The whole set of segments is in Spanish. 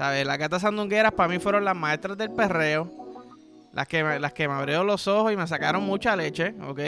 ¿Sabes? Las gatas sandungueras para mí fueron las maestras del perreo. Las que, las que me abrieron los ojos y me sacaron mucha leche, ¿ok?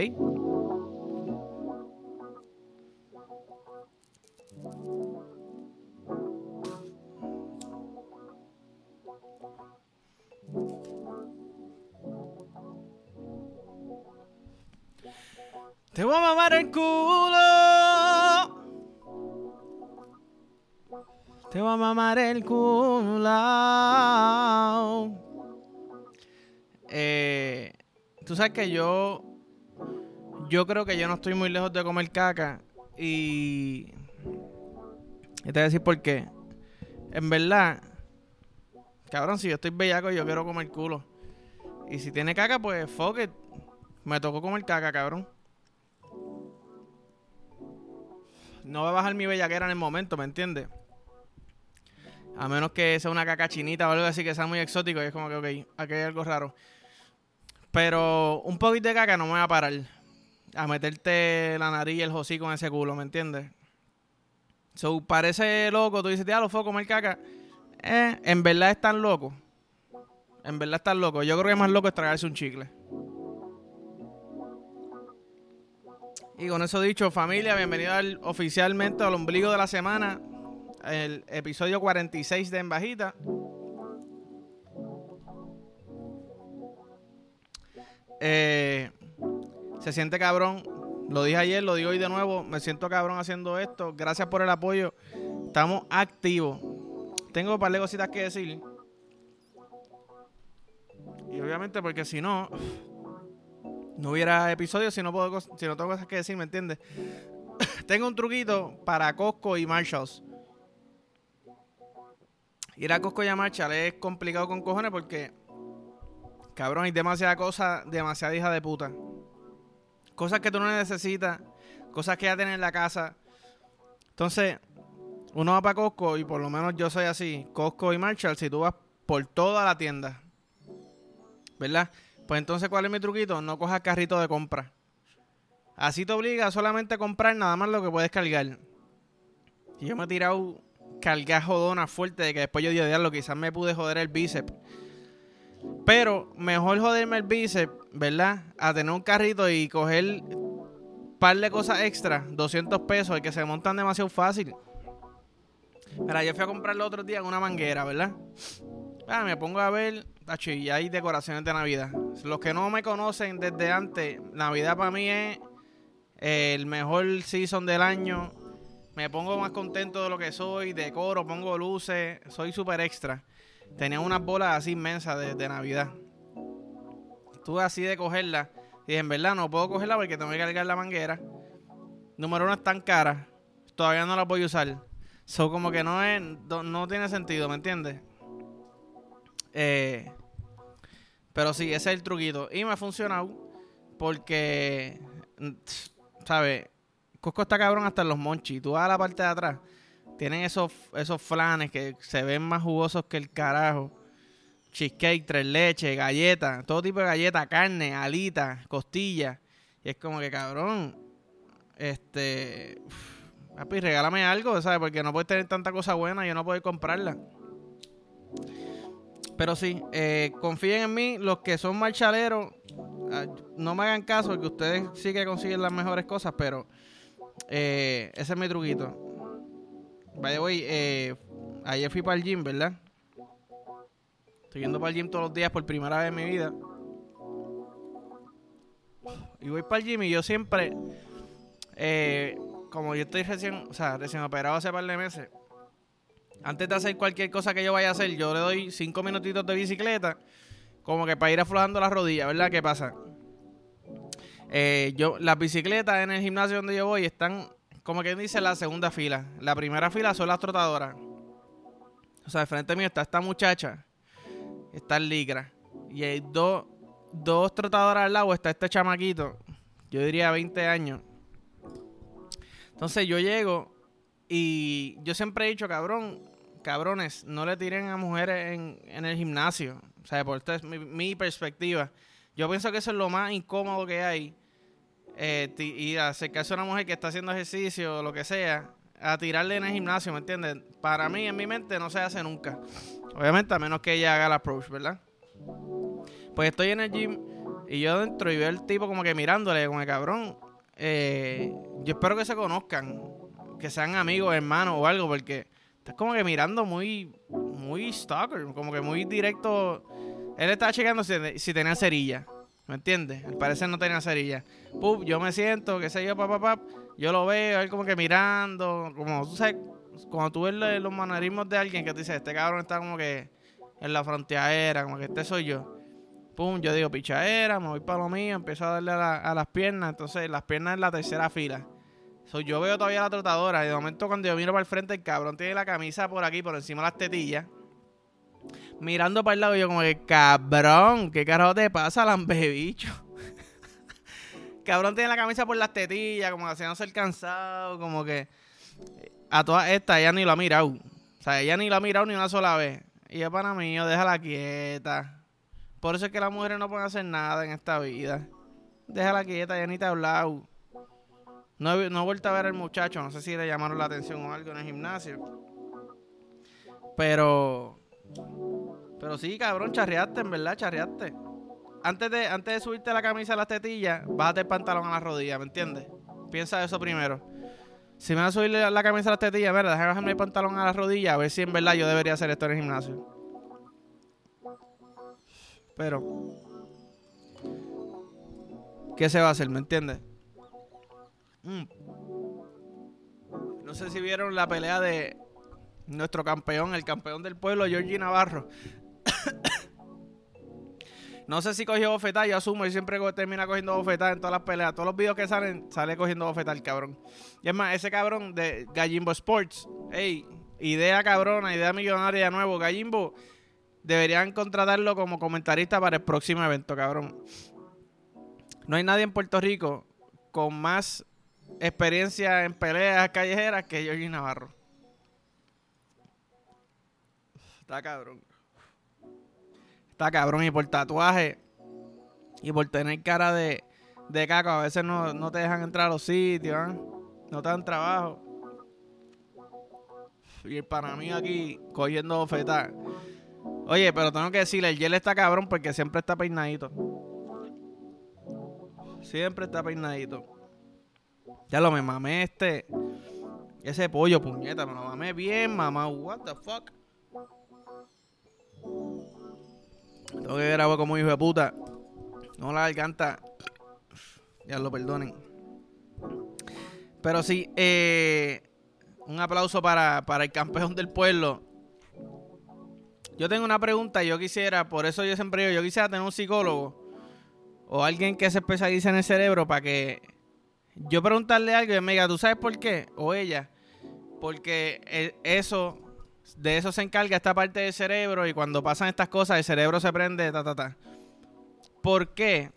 Eh, tú sabes que yo. Yo creo que yo no estoy muy lejos de comer caca. Y. Y te voy a decir por qué. En verdad. Cabrón, si yo estoy bellaco, yo quiero comer culo. Y si tiene caca, pues fuck it. Me tocó comer caca, cabrón. No va a bajar mi bellaquera en el momento, ¿me entiendes? A menos que sea una caca chinita o algo así que sea muy exótico. Y es como que, ok, aquí hay algo raro. Pero un poquito de caca no me va a parar. A meterte la nariz y el hocico en ese culo, ¿me entiendes? So, parece loco. Tú dices, ya, lo fue comer caca. Eh, en verdad es tan loco. En verdad es tan loco. Yo creo que más loco es tragarse un chicle. Y con eso dicho, familia, bienvenido al, oficialmente al ombligo de la semana. El episodio 46 de En Eh, se siente cabrón. Lo dije ayer, lo digo hoy de nuevo. Me siento cabrón haciendo esto. Gracias por el apoyo. Estamos activos. Tengo un par de cositas que decir. Y obviamente porque si no, no hubiera episodio si no, puedo, si no tengo cosas que decir, ¿me entiendes? tengo un truquito para Costco y Marshalls. Ir a Costco y a Marshall es complicado con cojones porque, cabrón, hay demasiada cosa, demasiada hija de puta. Cosas que tú no necesitas, cosas que ya tienes en la casa. Entonces, uno va para Costco y por lo menos yo soy así. Costco y Marshall, si tú vas por toda la tienda, ¿verdad? Pues entonces, ¿cuál es mi truquito? No cojas carrito de compra. Así te obliga a solamente comprar nada más lo que puedes cargar. Y yo me he tirado cargar jodona fuerte de que después yo digo, diablo, quizás me pude joder el bíceps. Pero mejor joderme el bíceps, ¿verdad? A tener un carrito y coger un par de cosas extra, 200 pesos, que se montan demasiado fácil. Mira, yo fui a comprar el otro día una manguera, ¿verdad? Ah, me pongo a ver, tacho, y hay decoraciones de Navidad. Los que no me conocen desde antes, Navidad para mí es el mejor season del año. Me pongo más contento de lo que soy, decoro, pongo luces, soy súper extra. Tenía unas bolas así inmensas de, de Navidad. Estuve así de cogerla. Y en verdad no puedo cogerla porque tengo que cargar la manguera. Número uno, están caras. Todavía no las voy a usar. So, como que no es, no, no tiene sentido, ¿me entiendes? Eh, pero sí, ese es el truquito. Y me ha funcionado porque, mm, ¿sabes? Costco está cabrón hasta en los monchis. Tú vas a la parte de atrás. Tienen esos, esos flanes que se ven más jugosos que el carajo. Cheesecake, tres leches, galletas, todo tipo de galletas, carne, alitas, costillas. Y es como que cabrón. Este. Papi, regálame algo, ¿sabes? Porque no puedes tener tanta cosa buena y yo no puedo comprarla. Pero sí, eh, confíen en mí, los que son marchaleros, ah, no me hagan caso, que ustedes sí que consiguen las mejores cosas, pero eh, ese es mi truquito. Vaya, voy, eh, ayer fui para el gym, ¿verdad? Estoy yendo para el gym todos los días por primera vez en mi vida. Y voy para el gym y yo siempre, eh, como yo estoy recién, o sea, recién operado hace par de meses, antes de hacer cualquier cosa que yo vaya a hacer, yo le doy cinco minutitos de bicicleta, como que para ir aflojando las rodillas, ¿verdad? ¿Qué pasa? Eh, yo, las bicicletas en el gimnasio donde yo voy están, como quien dice, la segunda fila. La primera fila son las trotadoras. O sea, al frente mío está esta muchacha, está el Ligra, y hay dos, dos trotadoras al lado, está este chamaquito, yo diría 20 años. Entonces yo llego y yo siempre he dicho, cabrón, cabrones, no le tiren a mujeres en, en el gimnasio. O sea, por esta es mi, mi perspectiva. Yo pienso que eso es lo más incómodo que hay. Eh, a acercarse a una mujer que está haciendo ejercicio o lo que sea, a tirarle en el gimnasio, ¿me entiendes? Para mí, en mi mente, no se hace nunca. Obviamente, a menos que ella haga el approach, ¿verdad? Pues estoy en el gym y yo dentro y veo el tipo como que mirándole, como el cabrón. Eh, yo espero que se conozcan, que sean amigos, hermanos o algo, porque estás como que mirando muy, muy stalker, como que muy directo. Él estaba checando si, si tenía cerilla. ¿Me entiendes? Al parecer no tenía cerilla. Pup, yo me siento, qué sé yo, papá, papá. Yo lo veo, él como que mirando. Como tú sabes, cuando tú ves los manerismos de alguien que te dice, este cabrón está como que en la frontera, como que este soy yo. Pum, yo digo pichadera, me voy para lo mío, empiezo a darle a, las piernas. Entonces, las piernas en la tercera fila. yo veo todavía la trotadora. Y de momento, cuando yo miro para el frente, el cabrón tiene la camisa por aquí, por encima de las tetillas mirando para el lado, yo como que, cabrón, ¿qué carajo te pasa, lambebicho? cabrón tiene la camisa por las tetillas, como haciéndose el cansado, como que a todas estas ella ni lo ha mirado. O sea, ella ni lo ha mirado ni una sola vez. Y yo, para mí, déjala quieta. Por eso es que las mujeres no pueden hacer nada en esta vida. Déjala quieta, ya ni te ha hablado. No, no he vuelto a ver al muchacho, no sé si le llamaron la atención o algo en el gimnasio. Pero pero sí, cabrón, charreaste, en verdad, charreaste. Antes de, antes de subirte la camisa a las tetillas, bájate el pantalón a la rodilla, ¿me entiendes? Piensa eso primero. Si me vas a subir la camisa a las tetillas, verdad, déjame bajarme el pantalón a la rodilla a ver si en verdad yo debería hacer esto en el gimnasio. Pero, ¿qué se va a hacer? ¿Me entiendes? Mm. No sé si vieron la pelea de nuestro campeón, el campeón del pueblo, Georgie Navarro. no sé si cogió bofetada, yo asumo, y siempre termina cogiendo bofetada en todas las peleas. Todos los videos que salen, sale cogiendo bofetada el cabrón. Y es más, ese cabrón de Gallimbo Sports, hey, idea cabrona, idea millonaria de nuevo. Gallimbo, deberían contratarlo como comentarista para el próximo evento, cabrón. No hay nadie en Puerto Rico con más experiencia en peleas callejeras que Georgie Navarro. Está cabrón. Está cabrón. Y por tatuaje y por tener cara de, de caco, a veces no, te dejan entrar a los sitios, ¿eh? no te dan trabajo. Y el para mí aquí cogiendo bofetada. Oye, pero tengo que decirle, el Yel está cabrón porque siempre está peinadito. Siempre está peinadito. Ya lo me mamé este. Ese pollo, puñeta, me lo mamé bien, mamá. What the fuck? Tengo que ver agua como hijo de puta. No la garganta. Ya lo perdonen. Pero sí, eh, un aplauso para, para, el campeón del pueblo. Yo tengo una pregunta. Yo quisiera, por eso yo siempre digo, yo quisiera tener un psicólogo o alguien que se especialice en el cerebro para que yo preguntarle algo y me diga, ¿tú sabes por qué? O ella. Porque e, eso de eso se encarga esta parte del cerebro y cuando pasan estas cosas el cerebro se prende, ta, ta, ta. ¿Por qué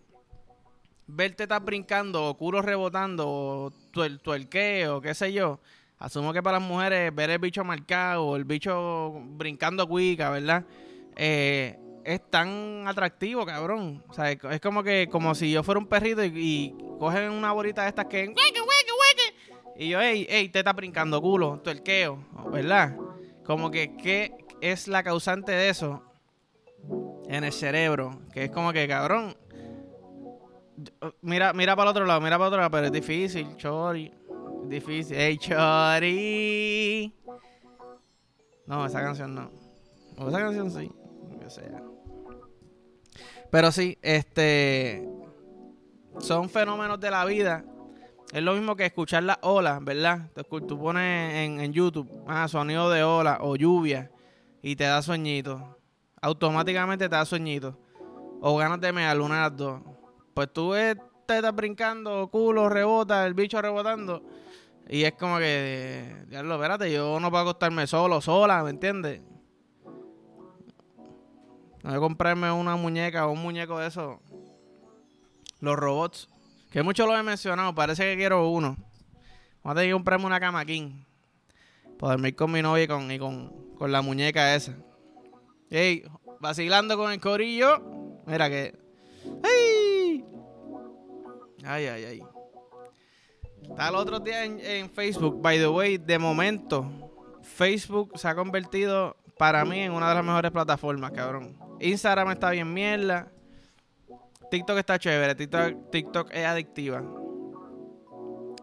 verte estar brincando o culo rebotando o tuer, tuerqueo, qué sé yo? Asumo que para las mujeres ver el bicho marcado o el bicho brincando cuica, ¿verdad? Eh, es tan atractivo, cabrón. O sea, es como que como si yo fuera un perrito y, cogen una bolita de estas que... Y yo, ey, ey, te está brincando culo, tuerqueo, ¿verdad? Como que, ¿qué es la causante de eso? En el cerebro. Que es como que, cabrón. Mira, mira para el otro lado, mira para el otro lado, pero es difícil, Chori. Difícil. ¡Ey, Chori! No, esa canción no. O esa canción sí. Que sea. Pero sí, este. Son fenómenos de la vida es lo mismo que escuchar las olas, ¿verdad? Tú pones en, YouTube, ah, sonido de ola o lluvia y te da sueñito. Automáticamente te da sueñito. O ganas de mear, una dos. Pues tú te estás brincando, culo, rebota, el bicho rebotando. Y es como que, diablo, espérate, yo no puedo acostarme solo, sola, ¿me entiendes? No voy a comprarme una muñeca o un muñeco de esos. Los robots. Que mucho lo he mencionado, parece que quiero uno. Voy a tener que comprarme una cama king. Para dormir con mi novia y con, y con, la muñeca esa. Ey, vacilando con el corillo. Mira que. ¡Ay! Ay, ay, ay. Estaba el otro día en, Facebook. By the way, de momento, Facebook se ha convertido para mí en una de las mejores plataformas, cabrón. Instagram está bien mierda. TikTok está chévere. TikTok, es adictiva.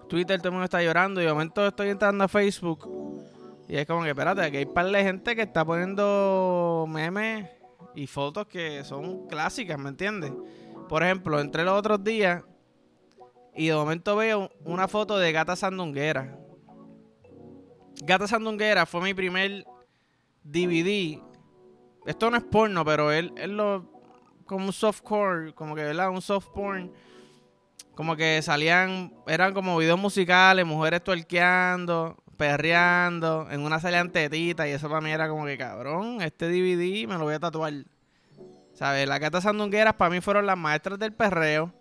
Twitter todo el mundo está llorando. Y de momento estoy entrando a Facebook. Y es como que, espérate, que hay par de gente que está poniendo memes y fotos que son clásicas, ¿me entiendes? Por ejemplo, entré los otros días y de momento veo una foto de Gata Sandunguera. Gata Sandunguera fue mi primer DVD. Esto no es porno, pero él, él lo. Como un softcore, como que, ¿verdad? Un soft porn. Como que salían. Eran como videos musicales, mujeres tuerqueando, perreando. En una salían tetitas. Y eso para mí era como que, cabrón, este DVD me lo voy a tatuar. ¿Sabes? Las gatas sandungueras para mí fueron las maestras del perreo.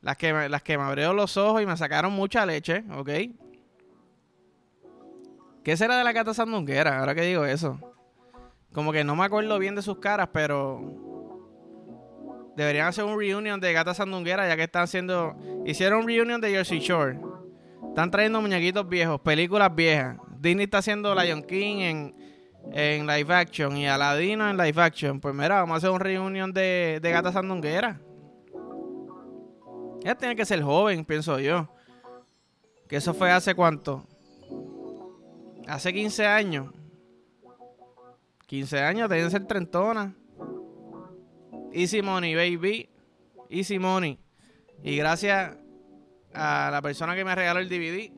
Las que, me, las que me abrieron los ojos y me sacaron mucha leche, ¿ok? ¿Qué será de la gata sandunguera? Ahora que digo eso. Como que no me acuerdo bien de sus caras, pero... Deberían hacer un reunion de gata sandunguera ya que están haciendo... Hicieron un reunion de Jersey Shore. Están trayendo muñequitos viejos, películas viejas. Disney está haciendo Lion King en, en live action y Aladino en live action. Pues mira, vamos a hacer un reunion de, de gata sandunguera. Ella tiene que ser joven, pienso yo. Que eso fue hace cuánto? Hace 15 años. 15 años, deben ser trentona. Easy Money, baby. Easy Money. Y gracias a la persona que me regaló el DVD,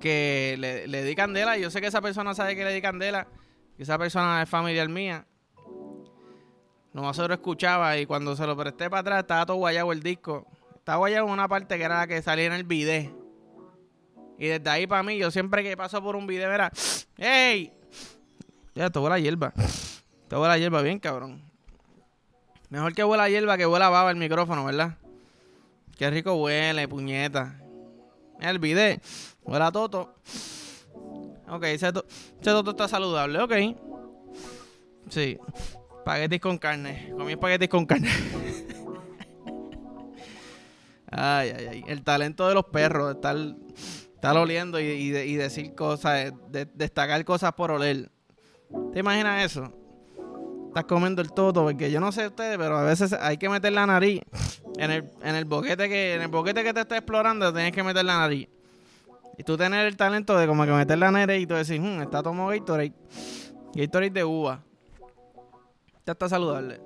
que le, le di candela. Yo sé que esa persona sabe que le di candela. Que esa persona es familiar mía. No se lo escuchaba y cuando se lo presté para atrás estaba todo guayado el disco. Estaba guayado en una parte que era la que salía en el video. Y desde ahí para mí, yo siempre que paso por un video era, ¡Ey! Ya, huele la hierba. Te huele hierba bien, cabrón. Mejor que huela hierba que huela baba el micrófono, ¿verdad? Qué rico huele, puñeta. El video. Huele a toto. Ok, ese, toto está saludable, ok. Sí. Espaguetis con carne. Comí espaguetis con carne. ay, ay, ay. El talento de los perros. Estar, estar oliendo y, decir cosas. destacar cosas por oler. ¿Te imaginas eso? Estás comiendo el toto. Porque yo no sé ustedes, pero a veces hay que meter la nariz. En el, en el boquete que en el boquete que te está explorando, tienes que meter la nariz. Y tú tener el talento de como que meter la nariz y tú decir, hmm, está tomando Gatorade. Gatorade de uva. Ya está saludable.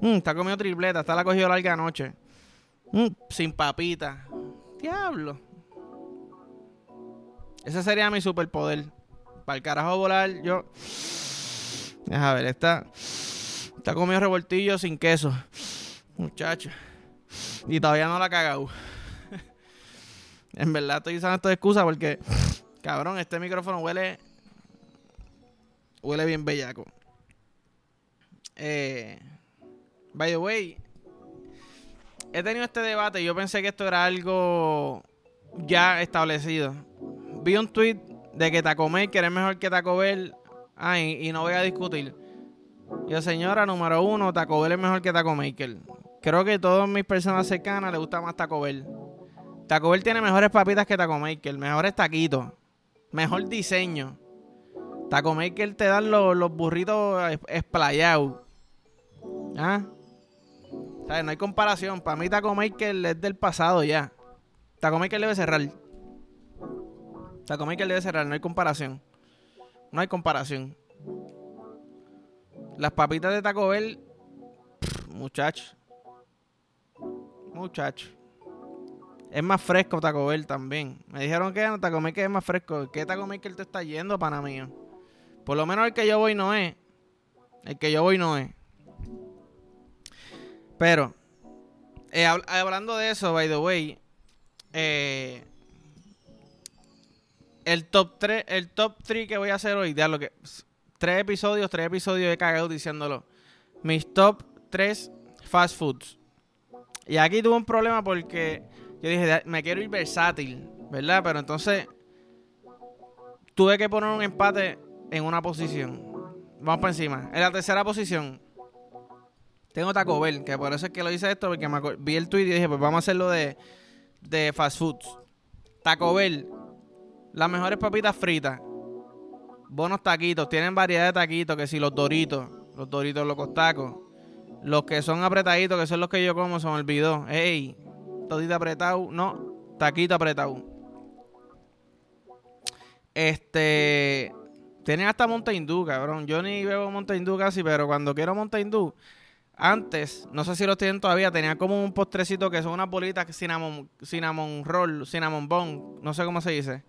Mm, está comiendo tripleta, está la cogido larga noche. Mm, sin papita. Diablo. Ese sería mi superpoder. Para el carajo volar, yo. Deja ver, está. Está comiendo revoltillo sin queso. Muchacho. Y todavía no la ha cagado. en verdad estoy usando esta excusa porque. Cabrón, este micrófono huele. Huele bien bellaco. Eh, by the way, he tenido este debate y yo pensé que esto era algo ya establecido. Vi un tweet de que Taco Maker es mejor que Taco Bell. Ay, y no voy a discutir. Yo, señora, número uno, Taco Bell es mejor que Taco Maker. Creo que todas mis personas cercanas les gusta más Taco Bell. Taco Bell tiene mejores papitas que Taco Maker, mejores taquitos, mejor diseño. Taco Maker te dan los, los burritos esplayados. ¿Ah? ¿Sabes? No hay comparación. Para mí Taco Maker es del pasado ya. Taco Maker debe cerrar. Taco Maker debe cerrar. No hay comparación. No hay comparación. Las papitas de Taco Bell... Muchacho. Muchacho. Es más fresco Taco Bell también. Me dijeron que Taco Maker es más fresco. ¿Qué Taco Maker te está yendo, pana mío? Por lo menos el que yo voy no es. El que yo voy no es. Pero, eh, hablando de eso, by the way, eh, el top 3, el top 3 que voy a hacer hoy, ya lo que tres episodios, tres episodios he cagado diciéndolo. Mis top 3 fast foods. Y aquí tuve un problema porque yo dije, me quiero ir versátil, ¿verdad? Pero entonces tuve que poner un empate en una posición. Vamos para encima. En la tercera posición, Tengo Taco Bell, que por eso es que lo hice esto, porque me vi el tweet y dije, pues vamos a hacerlo de, de fast foods. Taco Bell, las mejores papitas fritas, buenos taquitos, tienen variedad de taquitos, que si los doritos, los doritos locos tacos, los que son apretaditos, que son los que yo como, se me olvidó. Ey, todito apretado, no, taquito apretado. Este, tienen hasta Mountain Dew, cabrón. Yo ni bebo Mountain Dew casi, pero cuando quiero Mountain Dew, antes, no sé si los tienen todavía, tenían como un postrecito que son unas bolitas cinnamon, cinnamon roll, cinnamon bun, no sé cómo se dice.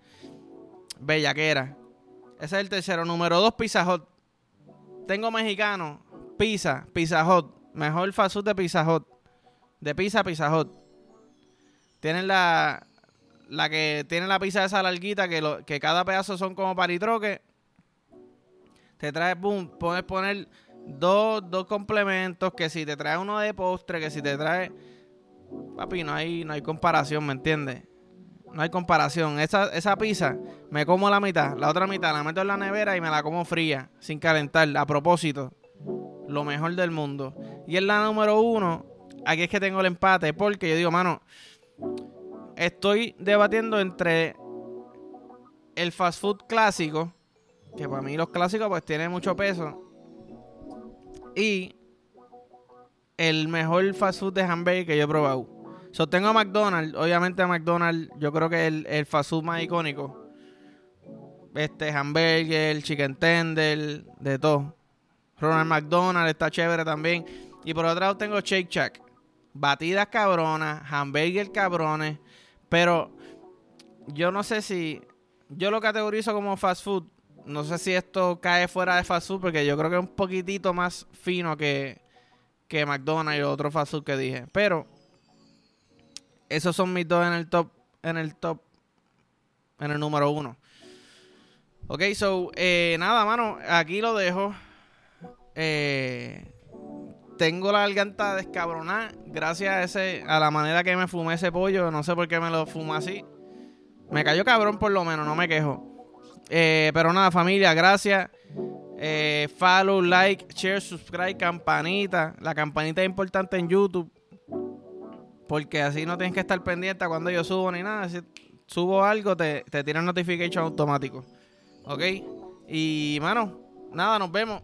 Bellaquera. Ese es el tercero. Número dos, Pizza Hut. Tengo mexicano, pizza, Pizza Hut. Mejor fast de Pizza. De pizza, Pizza Hut. Tienen la, la que tiene la pizza esa larguita, que, lo, que cada pedazo son como paritroque. Te trae, boom, puedes poner dos, dos complementos, que si te trae uno de postre, que si te trae... Papi, no hay, no hay comparación, ¿me entiendes? No hay comparación. Esa, esa pizza me como la mitad, la otra mitad la meto en la nevera y me la como fría, sin calentar, a propósito. Lo mejor del mundo. Y en la número uno, aquí es que tengo el empate, porque yo digo, mano, estoy debatiendo entre el fast food clásico, que para mí los clásicos pues tienen mucho peso, y el mejor fast food de hamburger que yo he probado. So, tengo a McDonald's, obviamente a McDonald's, yo creo que el, el fast food más icónico. Este hamburger, chicken tender, de todo. Ronald McDonald está chévere también. Y por otro lado tengo Shake Shack. Batidas cabronas, hamburger cabrones. Pero yo no sé si. Yo lo categorizo como fast food. No sé si esto cae fuera de fast food, porque yo creo que es un poquitito más fino que, que McDonald's y otro fast food que dije. Pero esos son mis dos en el top. En el top. En el número uno. Ok, so, eh, nada, mano. Aquí lo dejo. Eh, tengo la garganta descabronada gracias a ese a la manera que me fumé ese pollo. No sé por qué me lo fumo así. Me cayó cabrón por lo menos, no me quejo. Eh, pero nada, familia, gracias. Eh, follow, like, share, subscribe, campanita. La campanita es importante en YouTube. Porque así no tienes que estar pendiente cuando yo subo ni nada. Si subo algo, te, te tiran notification automático. ¿Ok? Y, mano, nada, nos vemos.